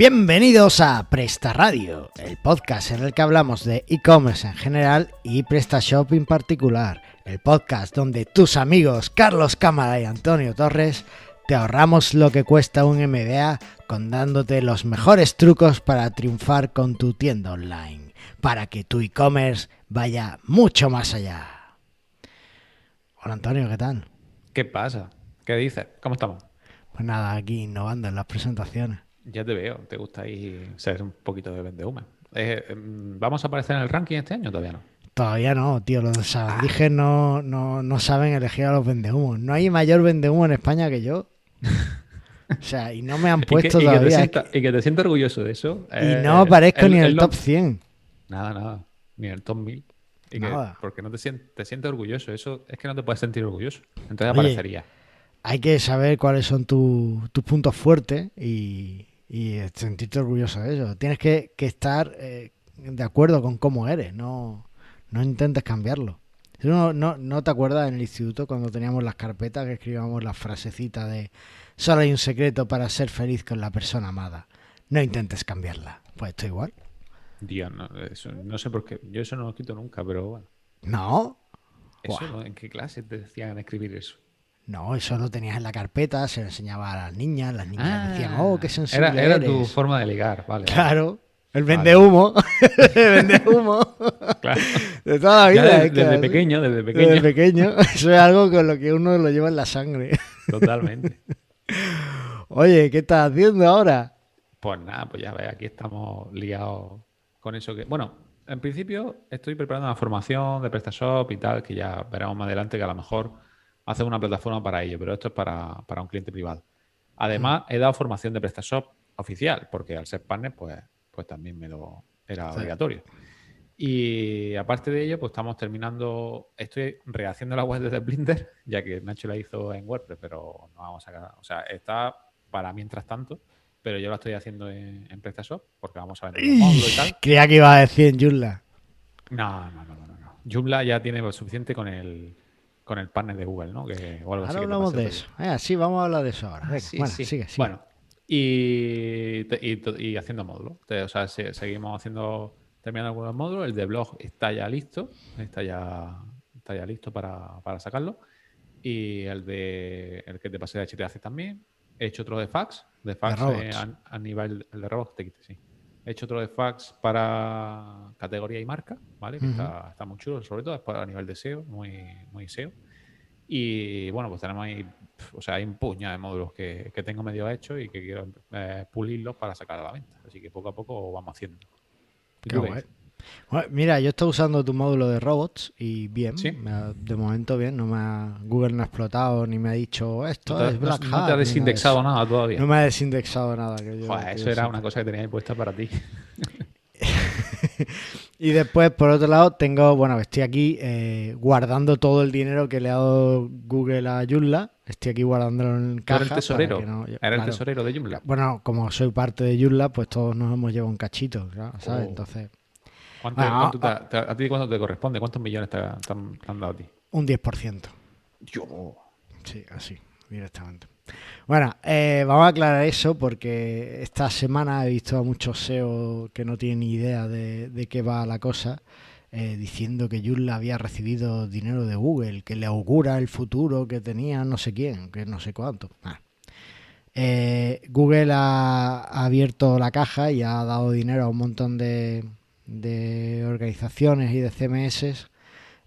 Bienvenidos a Presta Radio, el podcast en el que hablamos de e-commerce en general y PrestaShop en particular. El podcast donde tus amigos Carlos Cámara y Antonio Torres te ahorramos lo que cuesta un MBA contándote los mejores trucos para triunfar con tu tienda online, para que tu e-commerce vaya mucho más allá. Hola Antonio, ¿qué tal? ¿Qué pasa? ¿Qué dices? ¿Cómo estamos? Pues nada, aquí innovando en las presentaciones. Ya te veo, te gusta ahí ser un poquito de vendehumo. Eh, em, ¿Vamos a aparecer en el ranking este año o todavía no? Todavía no, tío. Los sabandijas no, no, no saben elegir a los vendehumos. No hay mayor vendehumo en España que yo. O sea, y no me han puesto y que, todavía. Y que, te sienta, y que te sientas orgulloso de eso. Y eh, no aparezco ni en el, el top 100. Nada, nada. Ni en el top 1000. Y Nada. que, porque no te sientes, te sientes orgulloso. Eso es que no te puedes sentir orgulloso. Entonces Oye, aparecería. Hay que saber cuáles son tu- tus puntos fuertes y, y sentirte orgulloso de eso. Tienes que, que estar eh, de acuerdo con cómo eres, no, no intentes cambiarlo. ¿Tú No, no, ¿No te acuerdas en el instituto cuando teníamos las carpetas que escribíamos la frasecita de solo hay un secreto para ser feliz con la persona amada? No intentes cambiarla. Pues esto igual. Dios, no, eso, no sé por qué. Yo eso no lo quito nunca, pero bueno. No, Eso. ¿En qué clase te decían escribir eso? No, eso lo tenías en la carpeta, se lo enseñaba a las niñas, las niñas decían, oh, qué sensible Ah, era, era tu eres". forma de ligar, vale. Claro, el vende humo, el vende humo Claro. de toda la vida. desde, es que desde pequeño, desde pequeño. Desde pequeño, eso es algo con lo que uno lo lleva en la sangre. Totalmente. Oye, ¿qué estás haciendo ahora? Pues nada, pues ya ves, aquí estamos liados con eso que. Bueno, en principio estoy preparando una formación de PrestaShop y tal, que ya veremos más adelante que a lo mejor hace una plataforma para ello, pero esto es para, para un cliente privado. Además, he dado formación de PrestaShop oficial, porque al ser partner, pues, pues también me lo era Sí. obligatorio. Y aparte de ello, pues estamos terminando, estoy rehaciendo la web desde Blender, ya que Nacho la hizo en WordPress, pero no vamos a sacar, o sea, está para mientras tanto, pero yo la estoy haciendo en, en PrestaShop, porque vamos a vender los módulos y tal. Creía que iba a decir en Joomla. No, no, no, no, no, no. Joomla ya tiene lo suficiente con el con el partner de Google, ¿no? Que, o algo Ahora así hablamos de eso. Eh, sí, vamos a hablar de eso ahora. Venga, Sí, bueno, sí. sigue, sigue. Bueno, y, haciendo módulos. O sea, se- seguimos haciendo, terminando algunos módulos. El de blog está ya listo, está ya, está ya listo para, para sacarlo. Y el de el que te pasé de HTAC también. He hecho otro de fax, de fax robots. eh, a, a nivel el de robots, te quité, sí. He hecho otro de fax para categoría y marca, ¿vale? Que está, está muy chulo, sobre todo a nivel de SEO, muy, muy SEO. Y bueno, pues tenemos ahí, o sea, hay un puñado de módulos que, que tengo medio hecho y que quiero eh, pulirlos para sacar a la venta. Así que poco a poco vamos haciendo. ¿Y Qué tú qué guay. Bueno, mira, yo estoy usando tu módulo de robots y bien, Sí. me ha- de momento bien, no me ha, Google no ha explotado ni me ha dicho esto No te, es no- Black no Hat", te ni nada ha de desindexado nada todavía. No me ha desindexado nada. Que yo, Joder, que eso yo era una cosa que tenía puesta para ti. Y después, por otro lado, tengo, bueno, estoy aquí eh, guardando todo el dinero que le ha dado Google a Joomla. Estoy aquí guardándolo en caja. eres el tesorero. no- Era el tesorero de Joomla. Bueno, como soy parte de Joomla, pues todos nos hemos llevado un cachito, ¿sabes? Oh. Entonces, ¿Cuánto, Bueno, cuánto te ah, te ha- ¿A ti cuánto te corresponde? ¿Cuántos millones te, ha- te han, te han dado a ti? un 10%. Yo. Sí, así, directamente. Bueno, eh, vamos a aclarar eso porque esta semana he visto a muchos SEO que no tienen ni idea de, de qué va la cosa, eh, diciendo que Joomla había recibido dinero de Google, que le augura el futuro que tenía no sé quién, que no sé cuánto. Ah. Eh, Google ha, ha abierto la caja y ha dado dinero a un montón de, de organizaciones y de CMS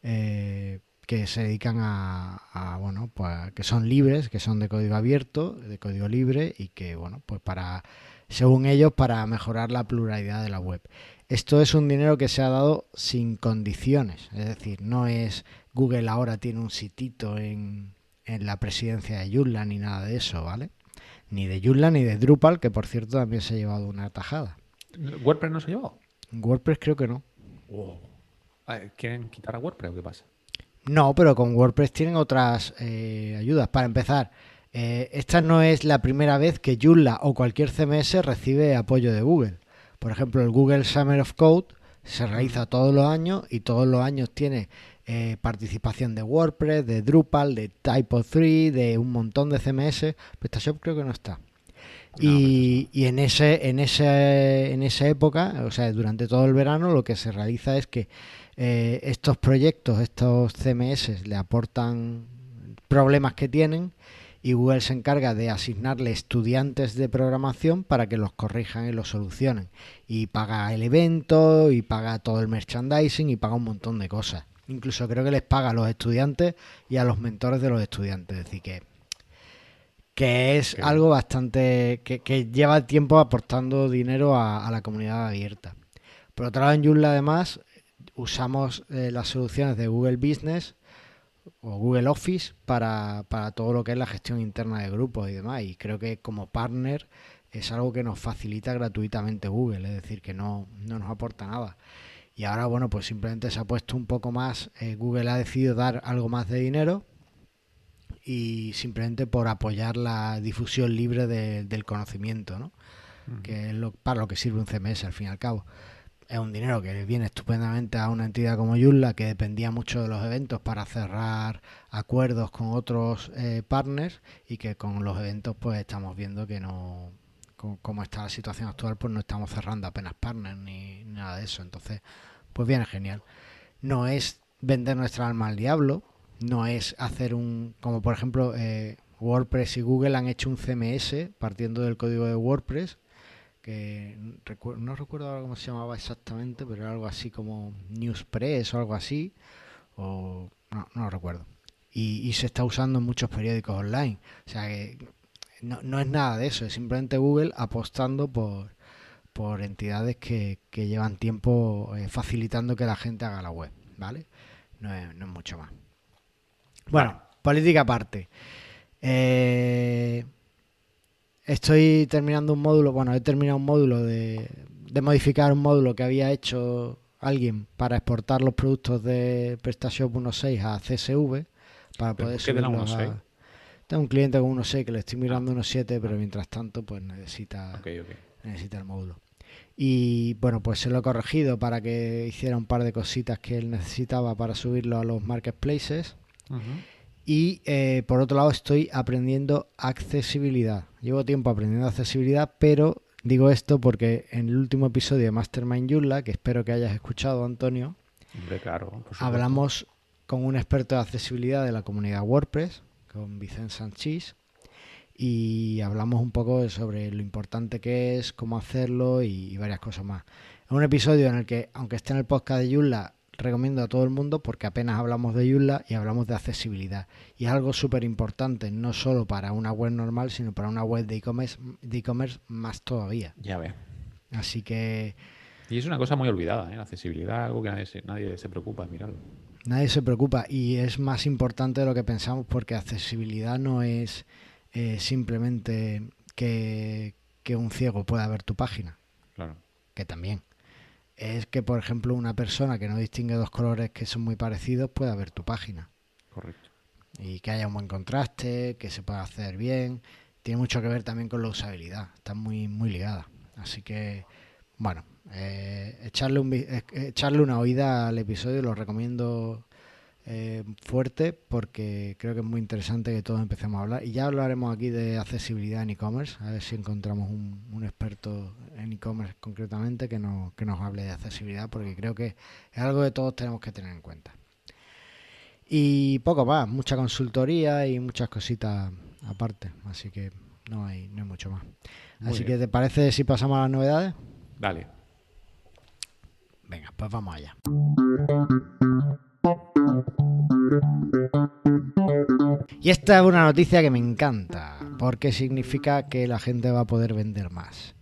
eh, que se dedican a, a, bueno pues que son libres que son de código abierto de código libre y que bueno pues para según ellos para mejorar la pluralidad de la web. Esto es un dinero que se ha dado sin condiciones. Es decir no es Google ahora tiene un sitito en, en la presidencia de Joomla ni nada de eso vale ni de Joomla ni de Drupal que por cierto también se ha llevado una tajada. ¿WordPress no se ha llevado? WordPress creo que no A ver, ¿Quieren quitar a WordPress o qué pasa? No, pero con WordPress tienen otras eh, ayudas. Para empezar, eh, esta no es la primera vez que Joomla o cualquier CMS recibe apoyo de Google. Por ejemplo, el Google Summer of Code se realiza todos los años y todos los años tiene eh, participación de WordPress, de Drupal, de Typo3, de un montón de CMS. PrestaShop creo que no está. Y, y, en ese, en ese, en esa época, o sea, durante todo el verano, lo que se realiza es que eh, estos proyectos, estos CMS, le aportan problemas que tienen y Google se encarga de asignarle estudiantes de programación para que los corrijan y los solucionen. Y paga el evento, y paga todo el merchandising, y paga un montón de cosas. Incluso creo que les paga a los estudiantes y a los mentores de los estudiantes. Es decir, que, que es algo bastante... Que, que, lleva tiempo aportando dinero a, a, la comunidad abierta. Por otro lado, en Joomla además usamos eh, las soluciones de Google Business o Google Office para, para, todo lo que es la gestión interna de grupos y demás. Y creo que como partner es algo que nos facilita gratuitamente Google, es decir, que no, no nos aporta nada. Y ahora, bueno, pues simplemente se ha puesto un poco más, eh, Google ha decidido dar algo más de dinero y simplemente por apoyar la difusión libre de, del conocimiento, ¿no? Que es lo, para lo que sirve un CMS al fin y al cabo. Es un dinero que viene estupendamente a una entidad como Yulla que dependía mucho de los eventos para cerrar acuerdos con otros eh, partners y que con los eventos pues estamos viendo que no como está la situación actual pues no estamos cerrando apenas partners ni, nada de eso. Entonces pues viene genial. No es vender nuestra alma al diablo no es hacer un como por ejemplo eh, WordPress y Google han hecho un CMS partiendo del código de WordPress que no recuerdo cómo se llamaba exactamente, pero era algo así como Newspress o algo así, o no, no lo recuerdo. Y, y, se está usando en muchos periódicos online. O sea que no, no es nada de eso, es simplemente Google apostando por, por entidades que, que llevan tiempo eh, facilitando que la gente haga la web, ¿vale? No es, no es mucho más. Bueno, política aparte. Eh, Estoy terminando un módulo, bueno, he terminado un módulo de, de modificar un módulo que había hecho alguien para exportar los productos de PrestaShop 1.6 a CSV para poder subirlos a... Tengo un cliente con 1.6 que le estoy mirando 1.7, pero mientras tanto pues necesita, okay, okay. necesita el módulo. Y bueno, pues se lo he corregido para que hiciera un par de cositas que él necesitaba para subirlo a los marketplaces. Uh -huh. Y eh, por otro lado estoy aprendiendo accesibilidad. Llevo tiempo aprendiendo accesibilidad, pero digo esto porque en el último episodio de Mastermind Joomla, que espero que hayas escuchado, Antonio, Hombre, claro, hablamos con un experto de accesibilidad de la comunidad WordPress, con Vicente Sanchís, y hablamos un poco sobre lo importante que es, cómo hacerlo y, varias cosas más. Es un episodio en el que, aunque esté en el podcast de Joomla, recomiendo a todo el mundo porque apenas hablamos de Joomla y hablamos de accesibilidad. Y es algo súper importante, no solo para una web normal, sino para una web de e-commerce de e más todavía. Ya ve. Así que... Y es una cosa muy olvidada, ¿eh? la accesibilidad, algo que nadie se, nadie se preocupa, mirarlo. Nadie se preocupa y es más importante de lo que pensamos porque accesibilidad no es eh, simplemente que, que un ciego pueda ver tu página. Claro. Que también es que, por ejemplo, una persona que no distingue dos colores que son muy parecidos pueda ver tu página. Correcto. Y que haya un buen contraste, que se pueda hacer bien. Tiene mucho que ver también con la usabilidad. Está muy, muy ligada. Así que, bueno, eh, echarle, un, eh, echarle una oída al episodio lo recomiendo eh, fuerte porque creo que es muy interesante que todos empecemos a hablar. Y ya hablaremos aquí de accesibilidad en e-commerce, a ver si encontramos un, un experto en e-commerce concretamente que, no, que nos hable de accesibilidad porque creo que es algo que todos tenemos que tener en cuenta. Y poco más, mucha consultoría y muchas cositas aparte, así que no hay, no hay mucho más. Muy así bien. que, ¿te parece si pasamos a las novedades? Dale. Venga, pues vamos allá. Y esta es una noticia que me encanta, porque significa que la gente va a poder vender más.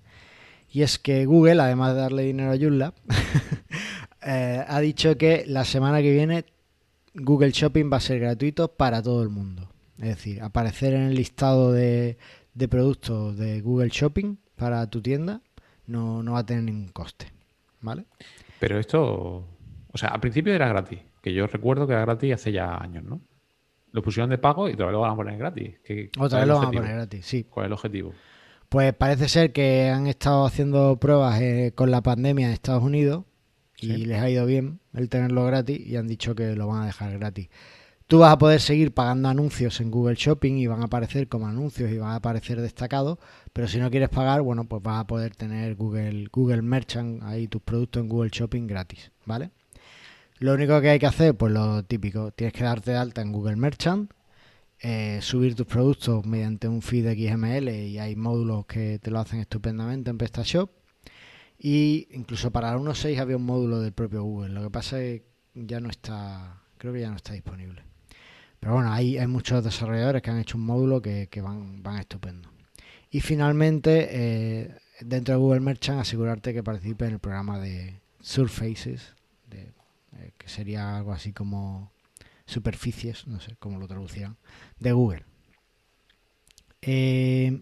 Y es que Google, además de darle dinero a Joomla, eh, ha dicho que la semana que viene Google Shopping va a ser gratuito para todo el mundo. Es decir, aparecer en el listado de, productos de Google Shopping para tu tienda no, no va a tener ningún coste. ¿Vale? Pero esto, o sea, al principio era gratis, que yo recuerdo que era gratis hace ya años, ¿no? Lo pusieron de pago y otra vez lo van a poner gratis. ¿Qué, otra vez lo van a poner gratis, sí. ¿Cuál es el objetivo? Pues parece ser que han estado haciendo pruebas eh, con la pandemia en Estados Unidos y sí. les ha ido bien el tenerlo gratis y han dicho que lo van a dejar gratis. Tú vas a poder seguir pagando anuncios en Google Shopping y van a aparecer como anuncios y van a aparecer destacados, pero si no quieres pagar, bueno, pues vas a poder tener Google, Google Merchant, ahí tus productos en Google Shopping gratis, ¿vale? Lo único que hay que hacer, pues lo típico, tienes que darte de alta en Google Merchant, eh, subir tus productos mediante un feed XML y hay módulos que te lo hacen estupendamente en PrestaShop. Y incluso para el 1.6 había un módulo del propio Google. Lo que pasa es que ya no está, creo que ya no está disponible. Pero bueno, hay, muchos desarrolladores que han hecho un módulo que, van, estupendo. Y finalmente, eh, dentro de Google Merchant, asegurarte que participe en el programa de Surfaces, eh, que sería algo así como superficies, no sé cómo lo traducían, de Google. Eh,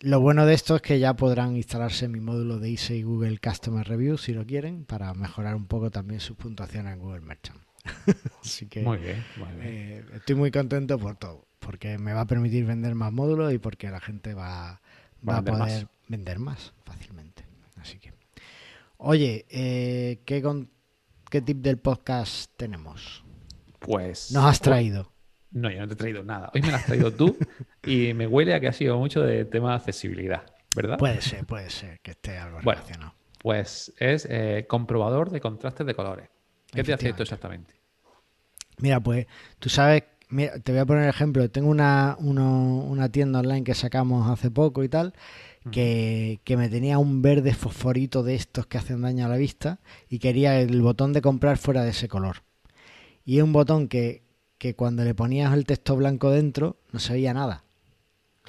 lo bueno de esto es que ya podrán instalarse mi módulo de Easy Google Customer Review si lo quieren, para mejorar un poco también sus puntuaciones en Google Merchant. Así que muy bien, eh, estoy muy contento por todo, porque me va a permitir vender más módulos y porque la gente va, a poder vender más fácilmente. Así que, oye, eh, ¿qué, ¿qué tip del podcast tenemos? Pues. Nos has traído. No, yo no te he traído nada. Hoy me lo has traído tú y me huele a que ha sido mucho de tema de accesibilidad, ¿verdad? Puede ser, puede ser que esté algo relacionado. Pues es eh, comprobador de contrastes de colores. ¿Qué te hace esto exactamente? Mira, pues tú sabes, te voy a poner el ejemplo. Tengo una, una tienda online que sacamos hace poco y tal, que, que, me tenía un verde fosforito de estos que hacen daño a la vista y quería el botón de comprar fuera de ese color. Y es un botón que, que cuando le ponías el texto blanco dentro no se veía nada.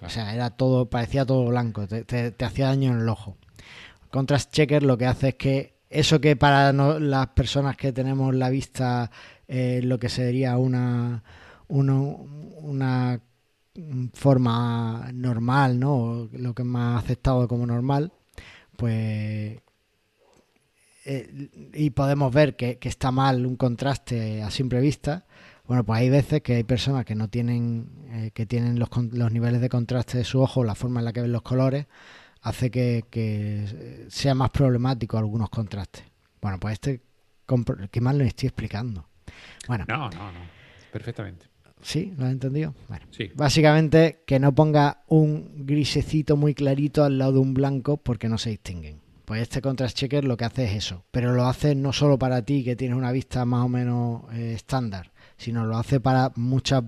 O sea, era todo, parecía todo blanco, te, hacía daño en el ojo. Contrast Checker lo que hace es que eso que para las personas que tenemos la vista eh, lo que sería una, una, forma normal, ¿no? Lo que es más aceptado como normal, pues eh, y podemos ver que, está mal un contraste a simple vista. Bueno, pues hay veces que hay personas que no tienen, eh, que tienen los, los, niveles de contraste de su ojo, la forma en la que ven los colores, hace que, sea más problemático algunos contrastes. Bueno, pues este, ¿qué más lo estoy explicando? Bueno. No, no, no. Perfectamente. ¿Sí? ¿Lo has entendido? Bueno. Sí. Básicamente que no ponga un grisecito muy clarito al lado de un blanco porque no se distinguen. Pues este contrast checker lo que hace es eso. Pero lo hace no solo para ti que tienes una vista más o menos eh, estándar, sino lo hace para muchas...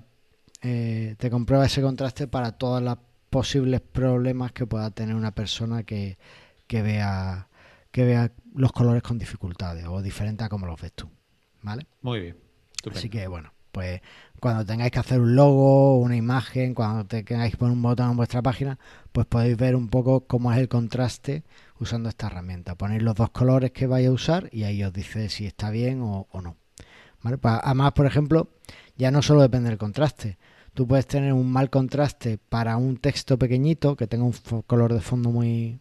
Eh, te comprueba ese contraste para todos los posibles problemas que pueda tener una persona que, que vea que vea los colores con dificultades o diferentes a como los ves tú. ¿Vale? Muy bien. Así que bueno, pues cuando tengáis que hacer un logo, una imagen, cuando tengáis que poner un botón en vuestra página, pues podéis ver un poco cómo es el contraste usando esta herramienta. Ponéis los dos colores que vais a usar y ahí os dice si está bien o, no. ¿Vale? Pues, además, por ejemplo, ya no solo depende del contraste. Tú puedes tener un mal contraste para un texto pequeñito que tenga un color de fondo muy,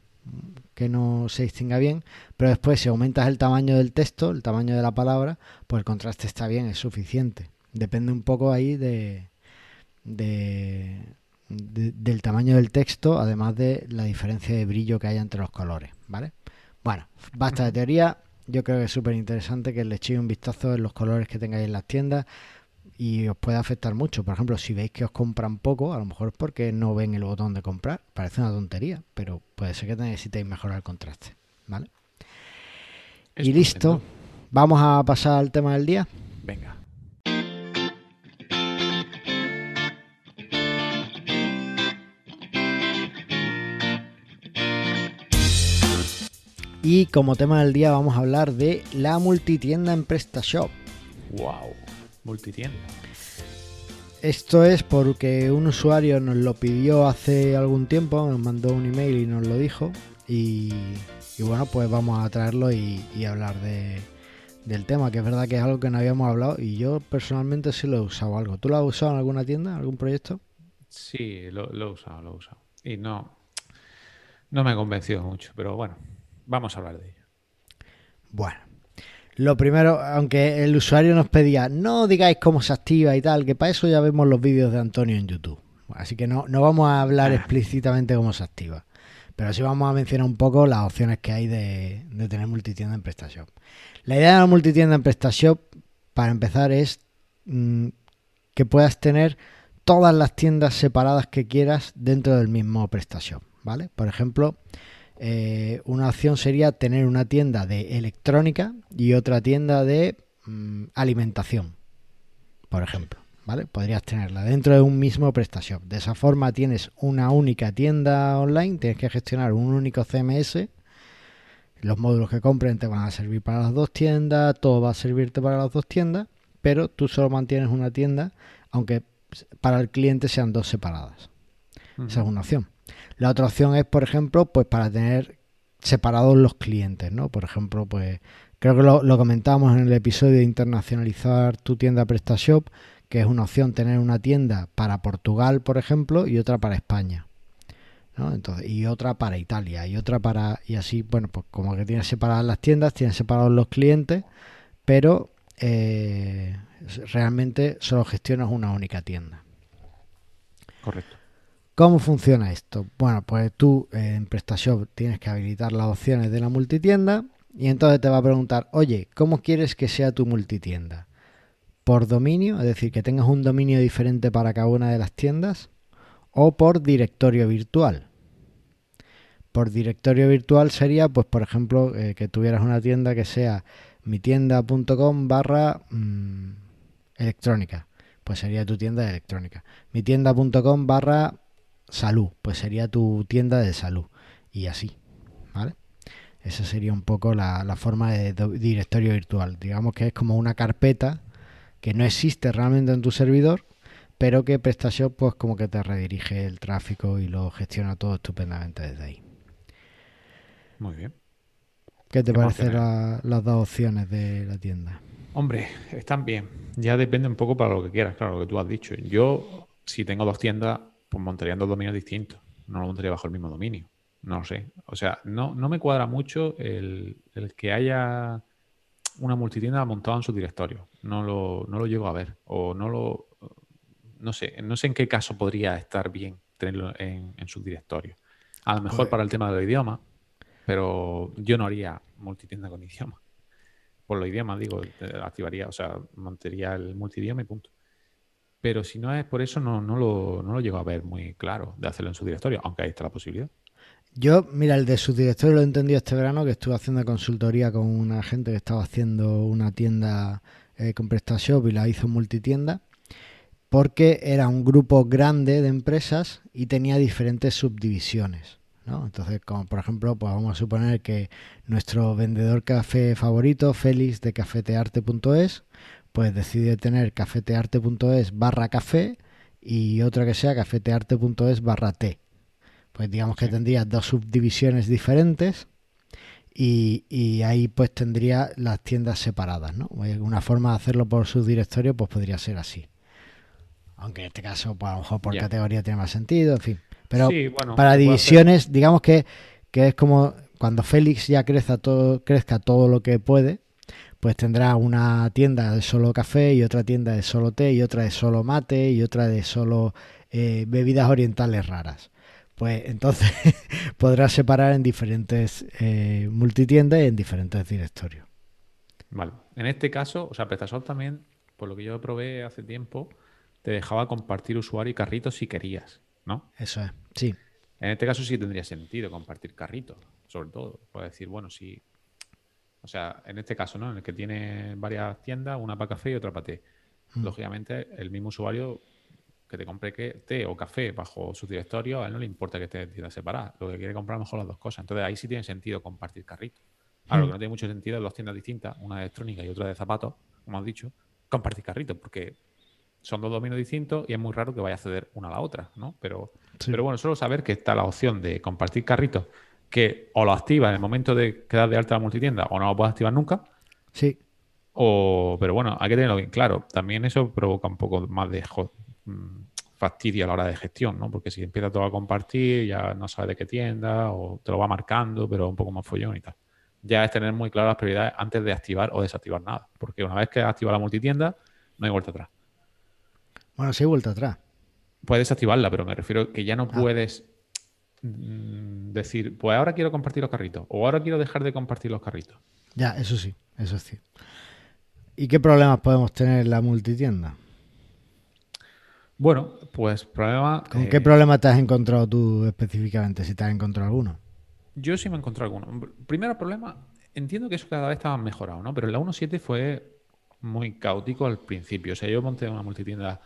que no se distinga bien, pero después si aumentas el tamaño del texto, el tamaño de la palabra, pues el contraste está bien, es suficiente. Depende un poco ahí de, del tamaño del texto, además de la diferencia de brillo que hay entre los colores, ¿vale? Bueno, basta de teoría. Yo creo que es súper interesante que le echéis un vistazo en los colores que tengáis en las tiendas y os puede afectar mucho. Por ejemplo, si veis que os compran poco, a lo mejor es porque no ven el botón de comprar. Parece una tontería, pero puede ser que necesitéis mejorar el contraste. ¿Vale? y listo. Vamos a pasar al tema del día. Venga. Y como tema del día vamos a hablar de la multitienda en PrestaShop. Wow multitienda. Esto es porque un usuario nos lo pidió hace algún tiempo, nos mandó un email y nos lo dijo. Y, bueno, pues vamos a traerlo y, hablar de, del tema, que es verdad que es algo que no habíamos hablado y yo personalmente sí lo he usado algo. ¿Tú lo has usado en alguna tienda, algún proyecto? Sí, lo, lo he usado, lo he usado. Y no, no me ha convencido mucho, pero bueno, vamos a hablar de ello. Bueno, lo primero, aunque el usuario nos pedía, no digáis cómo se activa y tal, que para eso ya vemos los vídeos de Antonio en YouTube. Así que no, no vamos a hablar ah. explícitamente cómo se activa. Pero sí vamos a mencionar un poco las opciones que hay de, tener multitienda en PrestaShop. La idea de la multitienda en PrestaShop, para empezar, es mm, que puedas tener todas las tiendas separadas que quieras dentro del mismo PrestaShop, ¿vale? Por ejemplo, eh, una opción sería tener una tienda de electrónica y otra tienda de mm, alimentación, por ejemplo. ¿Vale? Podrías tenerla dentro de un mismo PrestaShop. De esa forma tienes una única tienda online, tienes que gestionar un único CMS. Los módulos que compren te van a servir para las dos tiendas, todo va a servirte para las dos tiendas, pero tú solo mantienes una tienda, aunque para el cliente sean dos separadas. Esa es una opción. La otra opción es, por ejemplo, pues para tener separados los clientes, ¿no? Por ejemplo, pues creo que lo, comentábamos en el episodio de internacionalizar tu tienda PrestaShop, que es una opción tener una tienda para Portugal, por ejemplo, y otra para España. ¿no? Entonces, y otra para Italia, y otra para. Y así, bueno, pues como que tienes separadas las tiendas, tienes separados los clientes, pero eh, realmente solo gestionas una única tienda. Correcto. ¿Cómo funciona esto? Bueno, pues tú eh, en PrestaShop tienes que habilitar las opciones de la multitienda y entonces te va a preguntar, oye, ¿cómo quieres que sea tu multitienda? ¿Por dominio? Es decir, que tengas un dominio diferente para cada una de las tiendas o por directorio virtual. Por directorio virtual sería, pues por ejemplo, eh, que tuvieras una tienda que sea mitienda.com barra mm, electrónica, pues sería tu tienda de electrónica. Mitienda.com barra salud, pues sería tu tienda de salud. Y así, ¿vale? Esa sería un poco la, forma de, directorio virtual. Digamos que es como una carpeta que no existe realmente en tu servidor, pero que PrestaShop pues como que te redirige el tráfico y lo gestiona todo estupendamente desde ahí. Muy bien. ¿Qué te parecen las dos opciones de la tienda? Hombre, están bien. Ya depende un poco para lo que quieras, claro, lo que tú has dicho. Yo, si tengo dos tiendas, pues montaría dos dominios distintos. No lo montaría bajo el mismo dominio. No lo sé. O sea, no, no me cuadra mucho el, que haya una multitienda montada en su directorio. No lo, no lo llego a ver. O no lo. No sé. No sé en qué caso podría estar bien tenerlo en, su directorio. A lo mejor pues para el tema del idioma, pero yo no haría multitienda con idioma. Por los idiomas, digo, eh, activaría, o sea, montaría el multidioma y punto. Pero si no es por eso, no, no, lo, no lo llego a ver muy claro de hacerlo en su directorio, aunque ahí está la posibilidad. Yo, mira, el de su directorio lo he entendido este verano, que estuve haciendo consultoría con una gente que estaba haciendo una tienda eh, con PrestaShop y la hizo multitienda, porque era un grupo grande de empresas y tenía diferentes subdivisiones. ¿no? Entonces, como por ejemplo, pues vamos a suponer que nuestro vendedor café favorito, Félix de cafetearte.es, pues decide tener cafetearte.es barra café y otra que sea cafetearte.es barra té. Pues digamos que tendría dos subdivisiones diferentes y, ahí pues tendría las tiendas separadas, ¿no? Pues, una forma de hacerlo por subdirectorio pues podría ser así. Aunque en este caso, pues a lo mejor por categoría tiene más sentido, en fin. Pero para divisiones, digamos que, que es como cuando Félix ya crezca todo, crezca todo lo que puede, pues tendrá una tienda de solo café y otra tienda de solo té y otra de solo mate y otra de solo eh, bebidas orientales raras. Pues entonces podrá separar en diferentes eh, multitiendas y en diferentes directorios. Vale. En este caso, o sea, PrestaShop también, por lo que yo probé hace tiempo, te dejaba compartir usuario y carrito si querías, ¿no? Eso es, sí. En este caso sí tendría sentido compartir carrito, sobre todo. Puedes decir, bueno, si o sea, en este caso, ¿no? En el que tiene varias tiendas, una para café y otra para té. Mm. Lógicamente, el mismo usuario que te compre té o café bajo su directorio, a él no le importa que esté tienda separada. Lo que quiere comprar mejor las dos cosas. Entonces ahí sí tiene sentido compartir carrito. Ahora, lo que mm. no tiene mucho sentido es dos tiendas distintas, una de electrónica y otra de zapatos, como has dicho, compartir carrito, porque son dos dominios distintos y es muy raro que vaya a ceder una a la otra, ¿no? Pero, pero bueno, solo saber que está la opción de compartir carritos que o lo activa en el momento de quedar de alta la multitienda o no lo puedes activar nunca. Sí. O, pero bueno, hay que tenerlo bien claro. También eso provoca un poco más de mm, fastidio a la hora de gestión, ¿no? Porque si empieza todo a compartir, ya no sabes de qué tienda o te lo va marcando, pero un poco más follón y tal. Ya es tener muy claras las prioridades antes de activar o desactivar nada. Porque una vez que activa la multitienda, no hay vuelta atrás. Bueno, sí hay vuelta atrás. Puedes activarla, pero me refiero que ya no ah. puedes decir, pues ahora quiero compartir los carritos o ahora quiero dejar de compartir los carritos. Ya, eso sí, eso sí. ¿Y qué problemas podemos tener en la multitienda? Bueno, pues problema. ¿Con qué problema te has encontrado tú específicamente, si te has encontrado alguno? Yo sí me he encontrado alguno. Primero problema, entiendo que eso cada vez estaba mejorado, ¿no? Pero la 1.7 fue muy caótico al principio. O sea, yo monté una multitienda,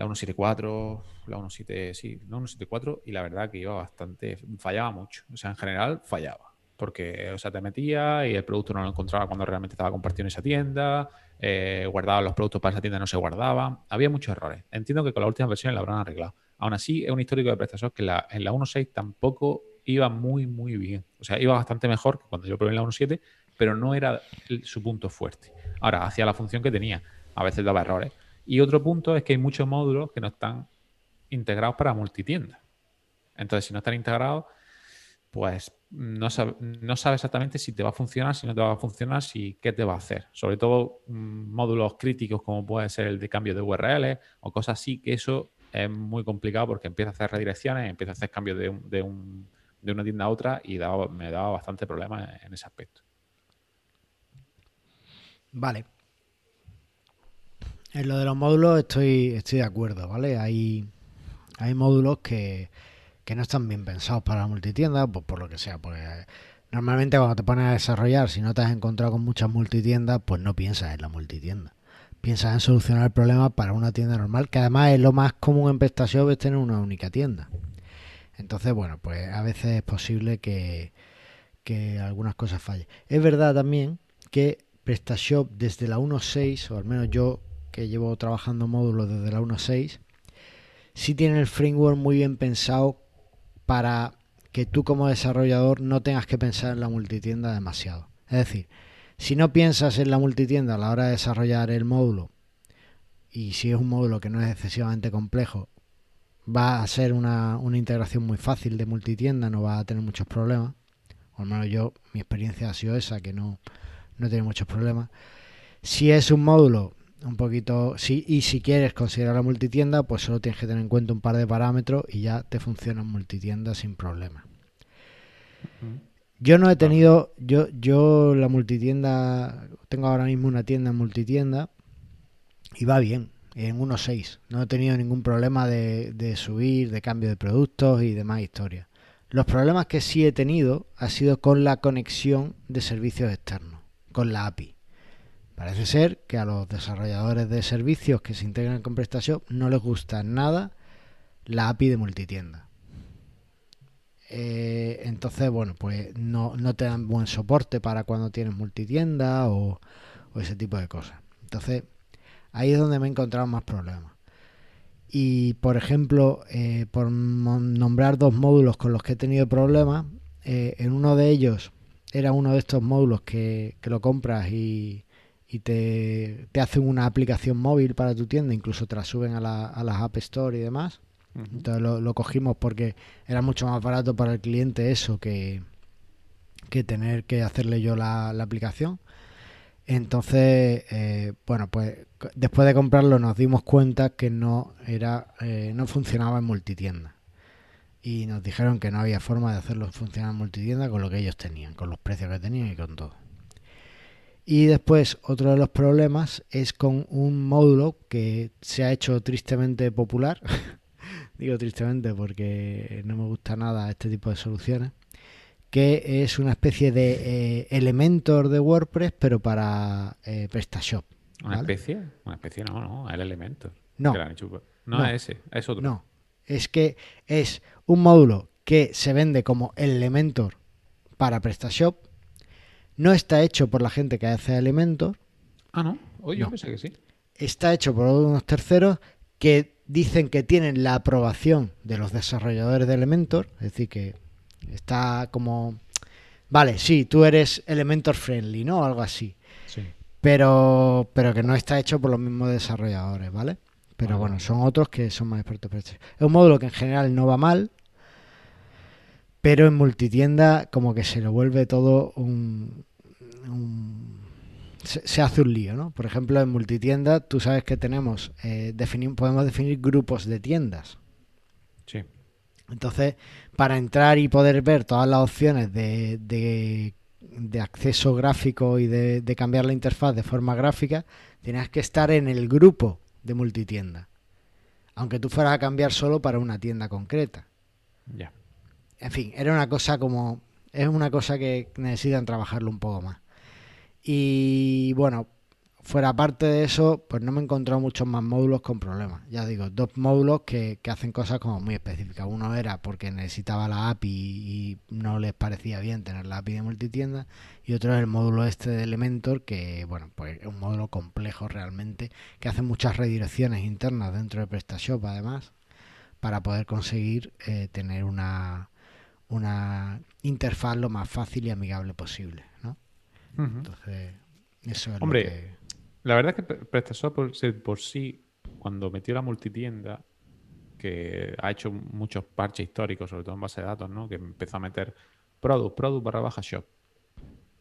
la 1.7.4, la 1.7, sí, la 1.7.4, y la verdad que iba bastante, fallaba mucho. O sea, en general fallaba. Porque, o sea, te metía y el producto no lo encontraba cuando realmente estaba compartido en esa tienda, eh, guardaba los productos para esa tienda y no se guardaban. Había muchos errores. Entiendo que con la última versión la habrán arreglado. Aún así, es un histórico de prestaciones que en la 1.6 tampoco iba muy, muy bien. O sea, iba bastante mejor que cuando yo probé en la 1.7, pero no era su punto fuerte. Ahora, hacía la función que tenía. A veces daba errores. Y otro punto es que hay muchos módulos que no están integrados para multitienda. Entonces, si no están integrados, pues no sabe, no sabe exactamente si te va a funcionar, si no te va a funcionar, si qué te va a hacer. Sobre todo mm, módulos críticos como puede ser el de cambio de URL o cosas así, que eso es muy complicado porque empieza a hacer redirecciones, empieza a hacer cambios de, de un de una tienda a otra y me daba bastante problema en ese aspecto. Vale. En lo de los módulos estoy, estoy de acuerdo, ¿vale? Hay, hay módulos que, que no están bien pensados para la multitienda, pues por lo que sea. Pues normalmente cuando te pones a desarrollar, si no te has encontrado con muchas multitiendas, pues no piensas en la multitienda. Piensas en solucionar el problema para una tienda normal, que además es lo más común en PrestaShop es tener una única tienda. Entonces, bueno, pues a veces es posible que, algunas cosas fallen. Es verdad también que PrestaShop desde la 1.6, o al menos yo que llevo trabajando módulos desde la 1.6, sí tiene el framework muy bien pensado para que tú como desarrollador no tengas que pensar en la multitienda demasiado. Es decir, si no piensas en la multitienda a la hora de desarrollar el módulo, y si es un módulo que no es excesivamente complejo, va a ser una, integración muy fácil de multitienda, no va a tener muchos problemas. O al menos yo, mi experiencia ha sido esa, que no, no tiene muchos problemas. Si es un módulo un poquito, si, y si quieres considerar la multitienda, pues solo tienes que tener en cuenta un par de parámetros y ya te funciona en multitienda sin problema. Yo no he tenido, yo, yo la multitienda, tengo ahora mismo una tienda en multitienda y va bien en 1.6. No he tenido ningún problema de, subir, de cambio de productos y demás historias. Los problemas que sí he tenido ha sido con la conexión de servicios externos, con la API. Parece ser que a los desarrolladores de servicios que se integran con PrestaShop no les gusta nada la API de multitienda. Eh, entonces, bueno, pues no, te dan buen soporte para cuando tienes multitienda o, o ese tipo de cosas. Entonces, Ahí es donde me he encontrado más problemas. Y por ejemplo, eh, por nombrar dos módulos con los que he tenido problemas, eh, en uno de ellos era uno de estos módulos que, lo compras y, te, hacen una aplicación móvil para tu tienda, incluso te la suben a, la, a las App Store y demás. Entonces lo, cogimos porque era mucho más barato para el cliente eso que, que tener que hacerle yo la, la aplicación. Entonces, eh, bueno, pues después de comprarlo nos dimos cuenta que no era, eh, no funcionaba en multitienda. Y nos dijeron que no había forma de hacerlo funcionar en multitienda con lo que ellos tenían, con los precios que tenían y con todo. Y después, otro de los problemas es con un módulo que se ha hecho tristemente popular. Digo tristemente porque no me gusta nada este tipo de soluciones que es una especie de eh, Elementor de WordPress, pero para eh, PrestaShop. ¿Una especie? Una especie, no, no, el Elementor. No, no, es ese, es otro. No, es que es un módulo que se vende como Elementor para PrestaShop. No está hecho por la gente que hace Elementor. Ah, no. Oye, yo pensé que sí. Está hecho por unos terceros que dicen que tienen la aprobación de los desarrolladores de Elementor, es decir, que Está como... Vale, sí, tú eres Elementor friendly, ¿no? Algo así. Sí. Pero, pero que no está hecho por los mismos desarrolladores, ¿vale? Pero bueno, son otros que son más expertos. Es un módulo que en general no va mal, pero en multitienda como que se lo vuelve todo un... se, hace un lío, ¿no? Por ejemplo, en multitienda tú sabes que tenemos, eh, podemos definir grupos de tiendas. Sí. Entonces, para entrar y poder ver todas las opciones de, de, acceso gráfico y de, cambiar la interfaz de forma gráfica, tienes que estar en el grupo de multitienda. aunque tú fueras a cambiar solo para una tienda concreta. Ya. En fin, era una cosa como... Es una cosa que necesitan trabajarlo un poco más. Y bueno, fuera parte de eso, pues no me he encontrado muchos más módulos con problemas. Ya digo, dos módulos que, hacen cosas como muy específicas. Uno era porque necesitaba la API y no les parecía bien tener la API de multitienda. Y otro es el módulo este de Elementor, que bueno, pues es un módulo complejo realmente, que hace muchas redirecciones internas dentro de PrestaShop además, para poder conseguir eh, tener una, una interfaz lo más fácil y amigable posible. Entonces, eso es Hombre, lo que... la verdad es que PrestaShop por, por sí, cuando metió la multitienda, que ha hecho muchos parches históricos, sobre todo en base de datos, ¿no? Que empezó a meter product, product barra baja shop.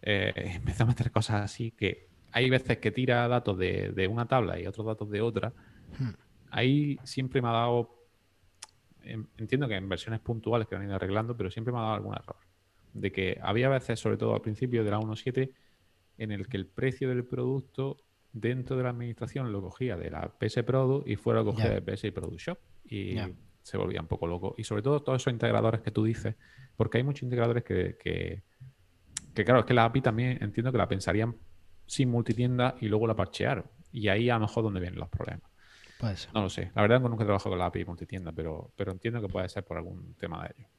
Eh, empezó a meter cosas así que hay veces que tira datos de, una tabla y otros datos de otra. Hmm. Ahí siempre me ha dado, entiendo que en versiones puntuales que han ido arreglando, pero siempre me ha dado algún error. De que había veces, sobre todo al principio de la 1.7, en el que el precio del producto dentro de la administración lo cogía de la PS Product y fuera lo cogía de PS Product Shop. Y se volvía un poco loco. Y sobre todo todos esos integradores que tú dices, porque hay muchos integradores que, que, claro, es que la API también entiendo que la pensarían sin multitienda y luego la parchearon. Y ahí a lo mejor donde vienen los problemas. No lo sé. La verdad es que nunca he trabajado con la API multitienda, pero, pero entiendo que puede ser por algún tema de ello.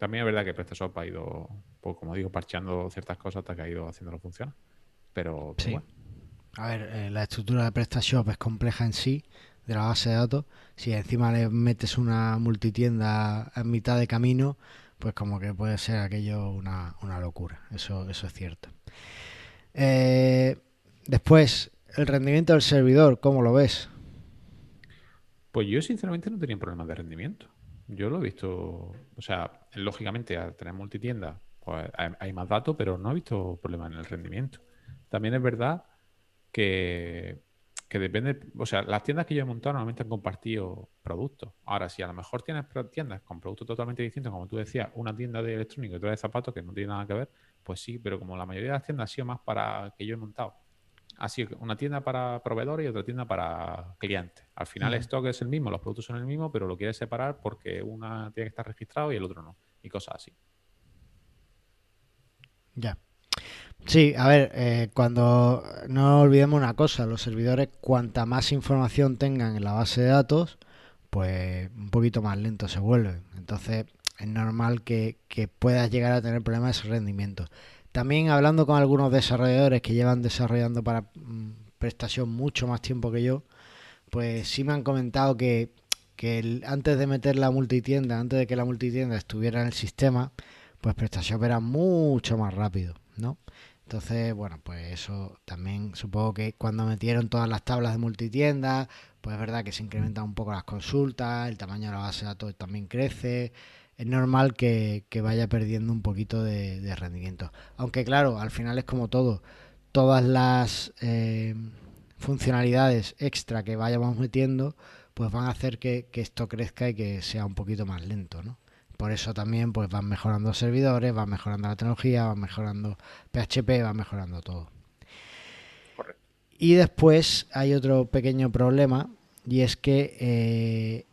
También es verdad que PrestaShop ha ido, pues, como digo, parcheando ciertas cosas hasta que ha ido haciéndolo funcionar. Pero, sí. A ver, eh, la estructura de PrestaShop es compleja en sí, de la base de datos. Si encima le metes una multitienda en mitad de camino, pues como que puede ser aquello una, locura. Eso, eso es cierto. Eh, después, el rendimiento del servidor, ¿cómo lo ves? Pues yo sinceramente no tenía problemas de rendimiento. Yo lo he visto, o sea, lógicamente al tener multitienda pues hay más datos, pero no he visto problemas en el rendimiento. También es verdad que, depende, o sea, las tiendas que yo he montado normalmente han compartido productos. Ahora, si a lo mejor tienes tiendas con productos totalmente distintos, como tú decías, una tienda de electrónico y otra de zapatos que no tiene nada que ver, pues sí, pero como la mayoría de las tiendas ha sido más para que yo he montado. Ha sido una tienda para proveedores y otra tienda para clientes. Al final el stock es el mismo, los productos son el mismo, pero lo quieres separar porque una tiene que estar registrado y el otro no. Y cosas así. Ya. Sí, a ver, eh, cuando no olvidemos una cosa, los servidores cuanta más información tengan en la base de datos, pues un poquito más lento se vuelven. Entonces es normal que, puedas llegar a tener problemas de rendimiento. También hablando con algunos desarrolladores que llevan desarrollando para mm, prestación mucho más tiempo que yo, pues sí me han comentado que, antes de meter la multitienda, antes de que la multitienda estuviera en el sistema, pues prestación era mucho más rápido, ¿no? Entonces, bueno, pues eso también supongo que cuando metieron todas las tablas de multitienda, pues es verdad que se incrementan un poco las consultas, el tamaño de la base de datos también crece. Es normal que, vaya perdiendo un poquito de, rendimiento. Aunque claro, al final es como todo. Todas las eh, funcionalidades extra que vayamos metiendo, pues van a hacer que, que esto crezca y que sea un poquito más lento, ¿no? Por eso también pues van mejorando servidores, van mejorando la tecnología, van mejorando PHP, van mejorando todo. Y después hay otro pequeño problema y es que eh,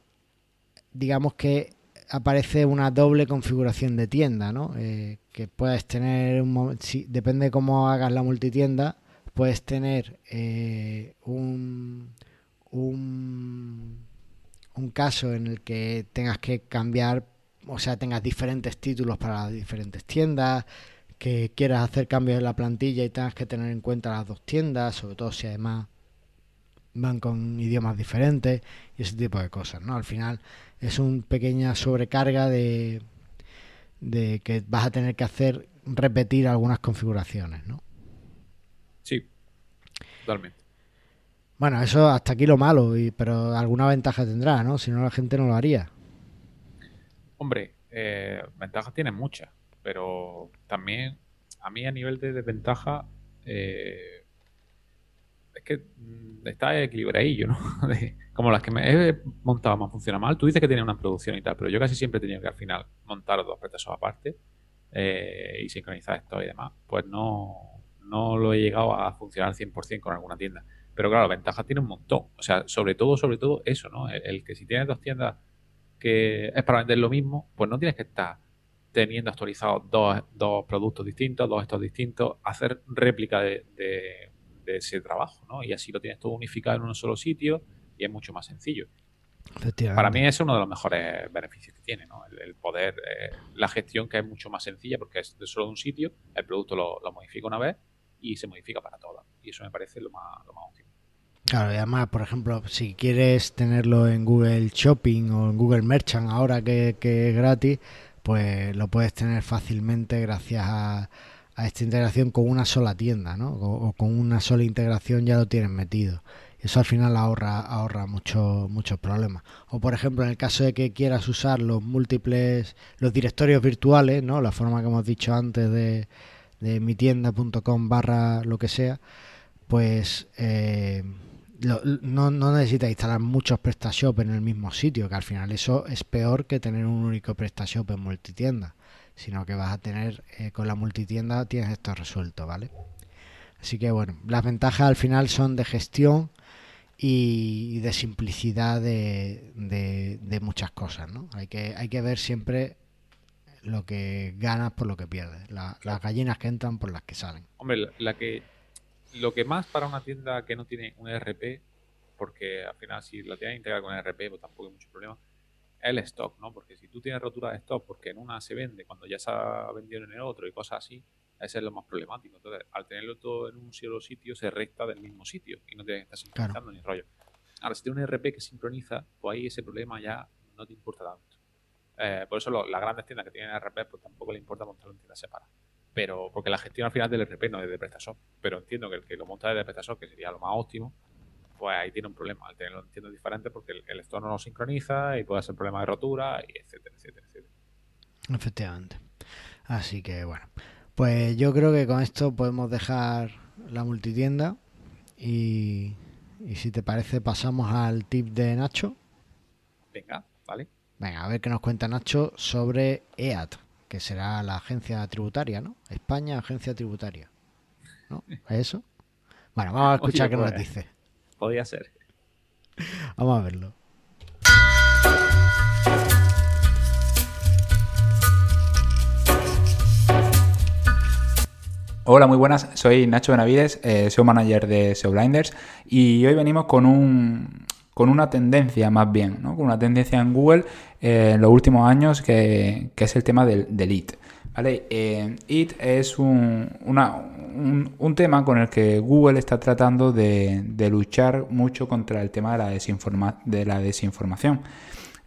digamos que aparece una doble configuración de tienda, ¿no? Eh, que puedes tener, un, si, depende cómo hagas la multitienda, puedes tener eh, un, un, un caso en el que tengas que cambiar o sea, tengas diferentes títulos para las diferentes tiendas, que quieras hacer cambios en la plantilla y tengas que tener en cuenta las dos tiendas, sobre todo si además van con idiomas diferentes y ese tipo de cosas, ¿no? Al final es una pequeña sobrecarga de, de que vas a tener que hacer repetir algunas configuraciones, ¿no? Sí, totalmente. Bueno, eso hasta aquí lo malo, y, pero alguna ventaja tendrá, ¿no? Si no la gente no lo haría. Hombre, eh, ventajas tienen muchas, pero también a mí a nivel de desventaja eh, que está equilibradillo, ¿no? como las que me he montado más funciona mal. Tú dices que tiene una producción y tal, pero yo casi siempre tenido que al final montar dos procesos aparte eh, y sincronizar esto y demás. Pues no, no lo he llegado a funcionar al 100% con alguna tienda. Pero claro, ventajas tiene un montón. O sea, sobre todo, sobre todo eso, ¿no? El, que si tienes dos tiendas que es para vender lo mismo, pues no tienes que estar teniendo actualizados dos, dos productos distintos, dos estos distintos, hacer réplica de, ese trabajo, ¿no? Y así lo tienes todo unificado en un solo sitio y es mucho más sencillo. Para mí es uno de los mejores beneficios que tiene, ¿no? El, poder, eh, la gestión que es mucho más sencilla porque es de solo un sitio, el producto lo, lo modifica una vez y se modifica para todas. Y eso me parece lo más, lo más útil. Claro, y además, por ejemplo, si quieres tenerlo en Google Shopping o en Google Merchant ahora que, es gratis, pues lo puedes tener fácilmente gracias a, esta integración con una sola tienda, ¿no? O, con una sola integración ya lo tienes metido. Eso al final ahorra, ahorra muchos muchos problemas. O por ejemplo, en el caso de que quieras usar los múltiples, los directorios virtuales, ¿no? La forma que hemos dicho antes de, de mi tienda.com barra lo que sea, pues eh, no, no necesitas instalar muchos PrestaShop en el mismo sitio, que al final eso es peor que tener un único PrestaShop en multitienda, sino que vas a tener eh, con la multitienda tienes esto resuelto, ¿vale? Así que bueno, las ventajas al final son de gestión y de simplicidad de, muchas cosas, ¿no? Hay que, hay que ver siempre lo que ganas por lo que pierdes, las gallinas que entran por las que salen. Hombre, la que lo que más para una tienda que no tiene un ERP, porque al final si la tienda integrada con ERP, pues tampoco hay mucho problema, el stock, ¿no? Porque si tú tienes rotura de stock porque en una se vende cuando ya se ha vendido en el otro y cosas así, ese es lo más problemático. Entonces, al tenerlo todo en un solo sitio, se resta del mismo sitio y no te estás sincronizando ni rollo. Ahora, si tienes un ERP que sincroniza, pues ahí ese problema ya no te importa tanto. Eh, por eso las grandes tiendas que tienen ERP, pues tampoco le importa montarlo en tiendas separadas pero porque la gestión al final del RP no es de PrestaShop, pero entiendo que el que lo monta desde PrestaShop, que sería lo más óptimo, pues ahí tiene un problema al tenerlo en tiendas diferentes porque el, store no lo sincroniza y puede ser problema de rotura, y etcétera, etcétera, etcétera. Efectivamente. Así que bueno, pues yo creo que con esto podemos dejar la multitienda y, y si te parece pasamos al tip de Nacho. Venga, vale. Venga, a ver qué nos cuenta Nacho sobre EAT que será la agencia tributaria, ¿no? España, agencia tributaria. ¿No? ¿Es eso? Bueno, vamos a escuchar qué nos pues, dice. Podría ser. Vamos a verlo. Hola, muy buenas. Soy Nacho Benavides, eh, SEO Manager de SEO Blinders y hoy venimos con un, con una tendencia más bien, ¿no? con una tendencia en Google eh, en los últimos años que, es el tema del, del IT. ¿Vale? Eh, IT es un, un, tema con el que Google está tratando de, luchar mucho contra el tema de la, desinforma, de la desinformación.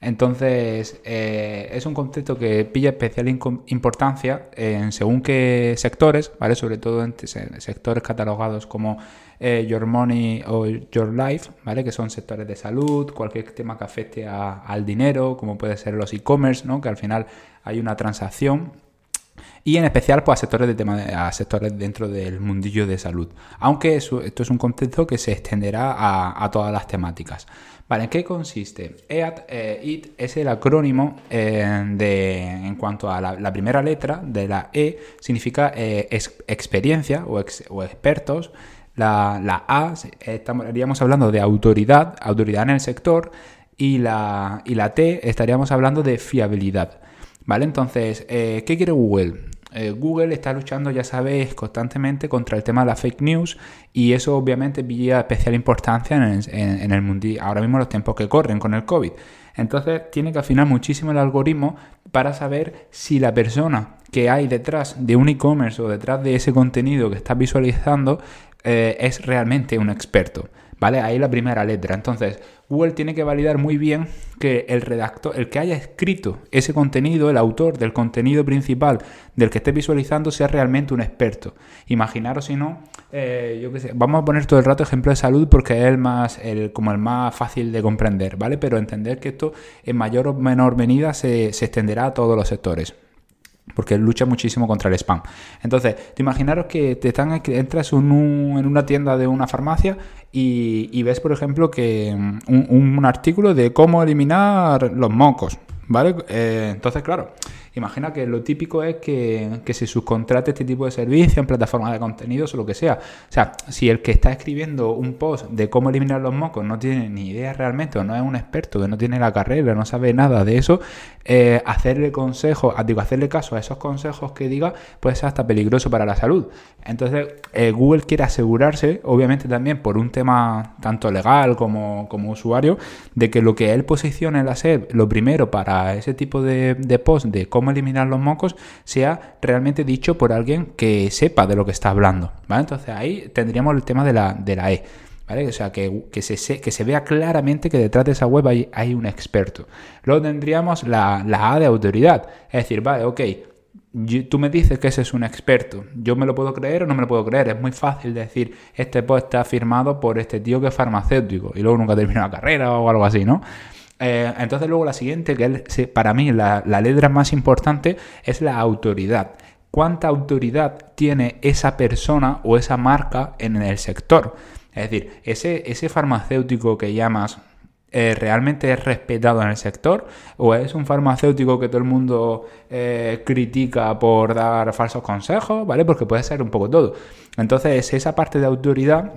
Entonces, eh, es un concepto que pilla especial importancia en según qué sectores, ¿vale? Sobre todo en sectores catalogados como eh, Your Money o Your Life, ¿vale? Que son sectores de salud, cualquier tema que afecte al dinero, como puede ser los e-commerce, ¿no? Que al final hay una transacción y en especial pues, a sectores de tema sectores dentro del mundillo de salud. Aunque esto es un concepto que se extenderá a, todas las temáticas. Vale, ¿en qué consiste? EAT, eh, IT es el acrónimo eh, de, en cuanto a la, primera letra de la E, significa experiencia o, expertos, la, A, estaríamos hablando de autoridad, autoridad en el sector, y la, y la T estaríamos hablando de fiabilidad. ¿Vale? Entonces, eh, ¿qué quiere Google? Eh, Google está luchando, ya sabéis, constantemente contra el tema de la fake news y eso obviamente pilla especial importancia en el, mundo, ahora mismo los tiempos que corren con el COVID. Entonces tiene que afinar muchísimo el algoritmo para saber si la persona que hay detrás de un e-commerce o detrás de ese contenido que estás visualizando eh, es realmente un experto. ¿Vale? Ahí la primera letra. Entonces, Google tiene que validar muy bien que el redactor, el que haya escrito ese contenido, el autor del contenido principal del que esté visualizando, sea realmente un experto. Imaginaros si no, eh, yo qué sé, vamos a poner todo el rato ejemplo de salud porque es el más, el, como el más fácil de comprender, ¿vale? Pero entender que esto en mayor o menor medida se, se extenderá a todos los sectores porque lucha muchísimo contra el spam. Entonces, te imaginaros que te están, entras en, una tienda de una farmacia y, ves, por ejemplo, que mm, un, artículo de cómo eliminar los mocos, ¿vale? Eh, entonces, claro, Imagina que lo típico es que, que se subcontrate este tipo de servicio en plataformas de contenidos o lo que sea. O sea, si el que está escribiendo un post de cómo eliminar los mocos no tiene ni idea realmente o no es un experto, que no tiene la carrera, no sabe nada de eso, eh, hacerle consejos, ah, digo, hacerle caso a esos consejos que diga puede ser hasta peligroso para la salud. Entonces, eh, Google quiere asegurarse, obviamente también por un tema tanto legal como, como usuario, de que lo que él posicione en la SER, lo primero para ese tipo de, de post de cómo eliminar los mocos, sea realmente dicho por alguien que sepa de lo que está hablando. ¿vale? Entonces ahí tendríamos el tema de la, de la E. ¿Vale? O sea, que, que, se, que se vea claramente que detrás de esa web hay, hay un experto. Luego tendríamos la, la, A de autoridad. Es decir, vale, ok, tú me dices que ese es un experto. ¿Yo me lo puedo creer o no me lo puedo creer? Es muy fácil decir, este post está firmado por este tío que es farmacéutico y luego nunca termina la carrera o algo así, ¿no? Eh, entonces luego la siguiente, que para mí la, la letra más importante, es la autoridad cuánta autoridad tiene esa persona o esa marca en el sector. Es decir, ese, ese farmacéutico que llamas eh, realmente es respetado en el sector o es un farmacéutico que todo el mundo eh, critica por dar falsos consejos, ¿vale? Porque puede ser un poco todo. Entonces, esa parte de autoridad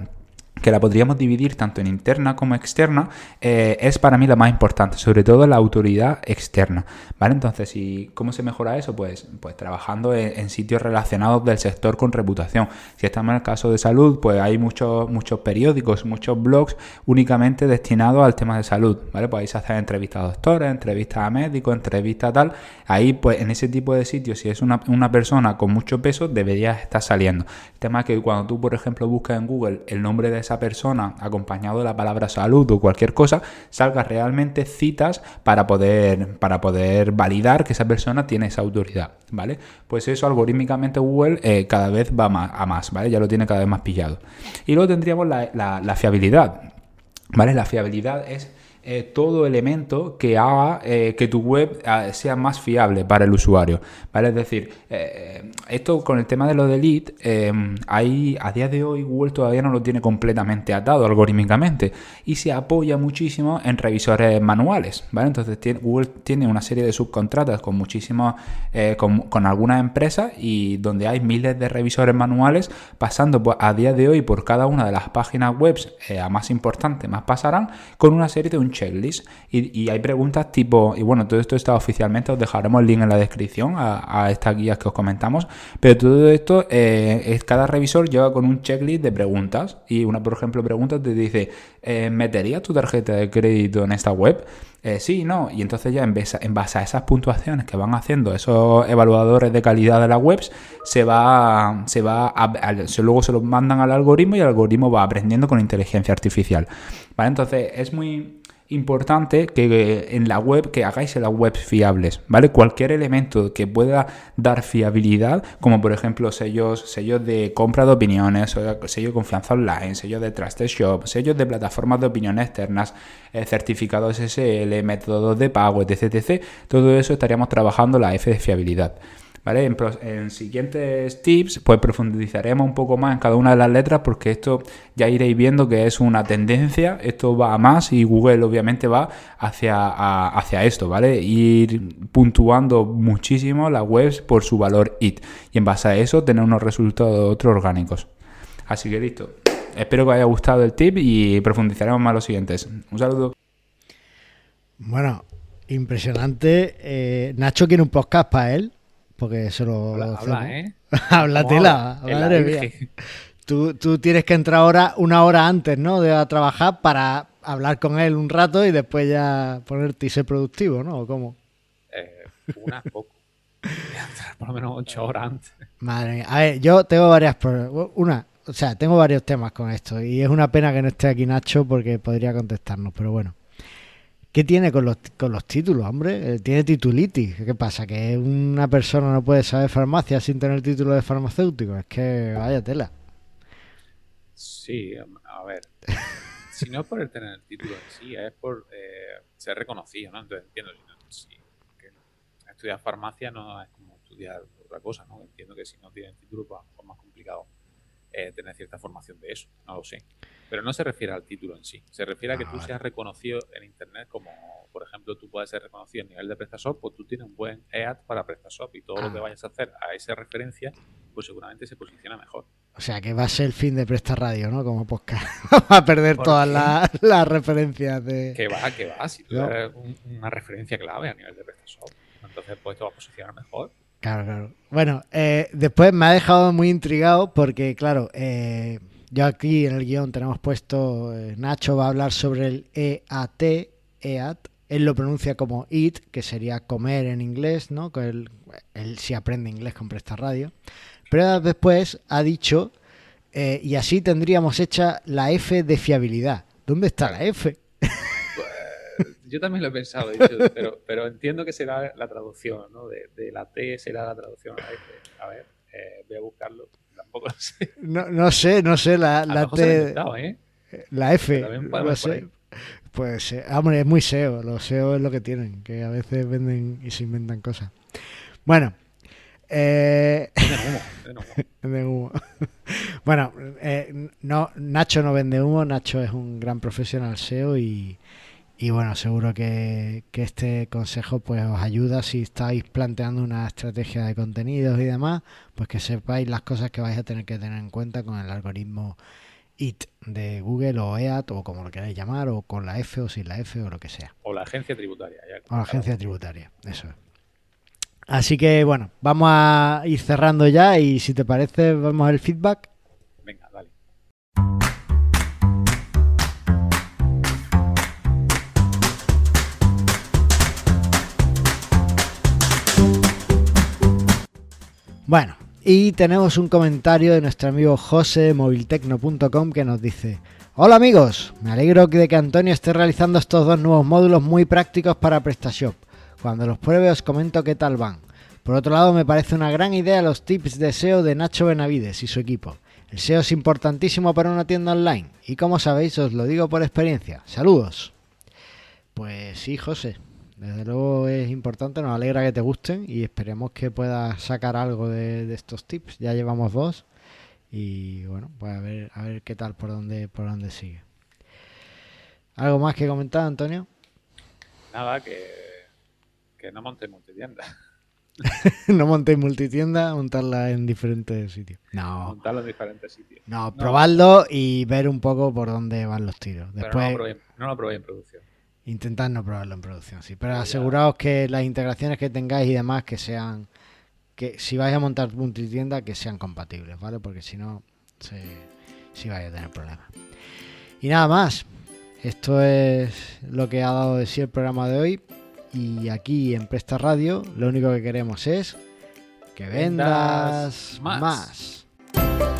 que la podríamos dividir tanto en interna como externa, eh, es para mí la más importante, sobre todo la autoridad externa. ¿Vale? Entonces, ¿y cómo se mejora eso? Pues, pues trabajando en, sitios relacionados del sector con reputación. Si estamos en el caso de salud, pues hay muchos, muchos periódicos, muchos blogs únicamente destinados al tema de salud. ¿Vale? Pues ahí se hacen entrevistas a doctores, entrevistas a médicos, entrevistas a tal. Ahí, pues en ese tipo de sitios, si es una, una persona con mucho peso, debería estar saliendo. El tema es que cuando tú, por ejemplo, buscas en Google el nombre de esa persona acompañado de la palabra salud o cualquier cosa, salga realmente citas para poder, para poder validar que esa persona tiene esa autoridad, ¿vale? Pues eso algorítmicamente Google eh, cada vez va más, a más, ¿vale? Ya lo tiene cada vez más pillado. Y luego tendríamos la, la fiabilidad, ¿vale? La fiabilidad es eh, todo elemento que haga eh, que tu web ah, sea más fiable para el usuario. ¿vale? Es decir, eh, esto con el tema de lo de lead, hay, a día de hoy Google todavía no lo tiene completamente atado algorítmicamente y se apoya muchísimo en revisores manuales. ¿vale? Entonces Google tiene una serie de subcontratas con muchísimas, con, algunas empresas y donde hay miles de revisores manuales pasando a día de hoy por cada una de las páginas web más importante, más pasarán con una serie de un checklist y, hay preguntas tipo, y bueno, todo esto está oficialmente, os dejaremos el link en la descripción a, estas guías que os comentamos, pero todo esto, eh, es, cada revisor lleva con un checklist de preguntas y una, por ejemplo, pregunta te dice, eh, ¿meterías tu tarjeta de crédito en esta web? Eh, sí, no, y entonces ya en base, en base, a esas puntuaciones que van haciendo esos evaluadores de calidad de las webs, se va, se va a, luego se los mandan al algoritmo y el algoritmo va aprendiendo con inteligencia artificial. ¿Vale? Entonces es muy importante que en la web que hagáis las webs fiables, ¿vale? Cualquier elemento que pueda dar fiabilidad, como por ejemplo sellos, sellos de compra de opiniones, sellos de confianza online, sellos de Trusted Shop, sellos de plataformas de opinión externas, eh, certificados SSL, métodos de pago, etc, etc. Todo eso estaríamos trabajando la F de fiabilidad. ¿Vale? En, siguientes tips, pues profundizaremos un poco más en cada una de las letras porque esto ya iréis viendo que es una tendencia, esto va a más y Google obviamente va hacia, hacia esto, ¿vale? Ir puntuando muchísimo las webs por su valor IT y en base a eso tener unos resultados otros orgánicos. Así que listo. Espero que os haya gustado el tip y profundizaremos más los siguientes. Un saludo. Bueno, impresionante. Eh, Nacho quiere un podcast para él porque eso lo... Habla, habla ¿eh? Háblatela, madre mía. Tú, tú, tienes que entrar ahora, una hora antes, ¿no? De a trabajar para hablar con él un rato y después ya ponerte y ser productivo, ¿no? ¿O cómo? Eh, una poco. por lo menos ocho horas antes. Madre mía. A ver, yo tengo varias... Una, o sea, tengo varios temas con esto y es una pena que no esté aquí Nacho porque podría contestarnos, pero bueno. ¿Qué tiene con los, con los títulos, hombre? Eh, tiene titulitis. ¿Qué pasa? ¿Que una persona no puede saber farmacia sin tener título de farmacéutico? Es que vaya tela. Sí, a ver. si no es por el tener el título en sí, es por eh, ser reconocido, ¿no? Entonces entiendo. Si, que estudiar farmacia no es como estudiar otra cosa, ¿no? Entiendo que si no tienes título, pues es más complicado eh, tener cierta formación de eso. No lo sé. Pero no se refiere al título en sí, se refiere a que tú seas reconocido en Internet como, por ejemplo, tú puedes ser reconocido a nivel de PrestaShop, pues tú tienes un buen EAD para PrestaShop y todo lo que Ah. vayas a hacer a esa referencia, pues seguramente se posiciona mejor. O sea, que va a ser el fin de Presta Radio, ¿no? Como podcast. Vamos a perder ¿Por todas las referencias de... Que va, que va, si tú No. eres un- una referencia clave a nivel de PrestaShop, entonces pues te va a posicionar mejor. Claro, claro. Bueno, eh, después me ha dejado muy intrigado porque, claro, eh, yo aquí en el guion tenemos puesto, eh, Nacho va a hablar sobre el EAT, EAT, él lo pronuncia como EAT, que sería comer en inglés, ¿no? Él, él sí aprende inglés con Presta Radio. Pero después ha dicho, eh, y así tendríamos hecha la F de fiabilidad. ¿Dónde está la F? Yo también lo he pensado, he dicho, pero, pero entiendo que será la traducción, ¿no? De, de la T será la traducción a la F. A ver, eh, voy a buscarlo, tampoco lo sé. No, no sé, no sé, la, A la T, inventado, ¿eh? la F, no sé. Pues, eh, hombre, es muy SEO. Los SEO es lo que tienen, que a veces venden y se inventan cosas. Bueno, eh, venden humo. venden humo. bueno, eh, no, Nacho no vende humo. Nacho es un gran profesional SEO y, y bueno, seguro que, que este consejo pues os ayuda si estáis planteando una estrategia de contenidos y demás, pues que sepáis las cosas que vais a tener que tener en cuenta con el algoritmo IT de Google o EAT o como lo queráis llamar, o con la F o sin la F o lo que sea. O la agencia tributaria. Ya, O la agencia tributaria, eso es. Así que bueno, vamos a ir cerrando ya y si te parece vamos al feedback. Bueno, y tenemos un comentario de nuestro amigo José moviltecno.com que nos dice Hola amigos, me alegro de que Antonio esté realizando estos dos nuevos módulos muy prácticos para PrestaShop. Cuando los pruebe os comento qué tal van. Por otro lado, me parece una gran idea los tips de SEO de Nacho Benavides y su equipo. El SEO es importantísimo para una tienda online y como sabéis os lo digo por experiencia. Saludos. Pues sí, José. Desde luego es importante, nos alegra que te gusten y esperemos que puedas sacar algo de, de estos tips. Ya llevamos dos y bueno, pues a ver, a ver qué tal por dónde, por dónde sigue. ¿Algo más que comentar, Antonio? Nada, que, que no monte multitienda. no montéis multitienda, montarla en diferentes sitios. No, Montarlo en diferentes sitios. no, No. probadlo y ver un poco por dónde van los tiros. Pero Después no lo, probé, no lo probé en producción. Intentad no probarlo en producción, sí. Pero aseguraos que las integraciones que tengáis y demás que sean, que si vais a montar multitienda, que sean compatibles, ¿vale? Porque si no, sí vais a tener problemas. Y nada más. Esto es lo que ha dado de sí el programa de hoy. Y aquí en Presta Radio, lo único que queremos es que vendas Vendas más. más.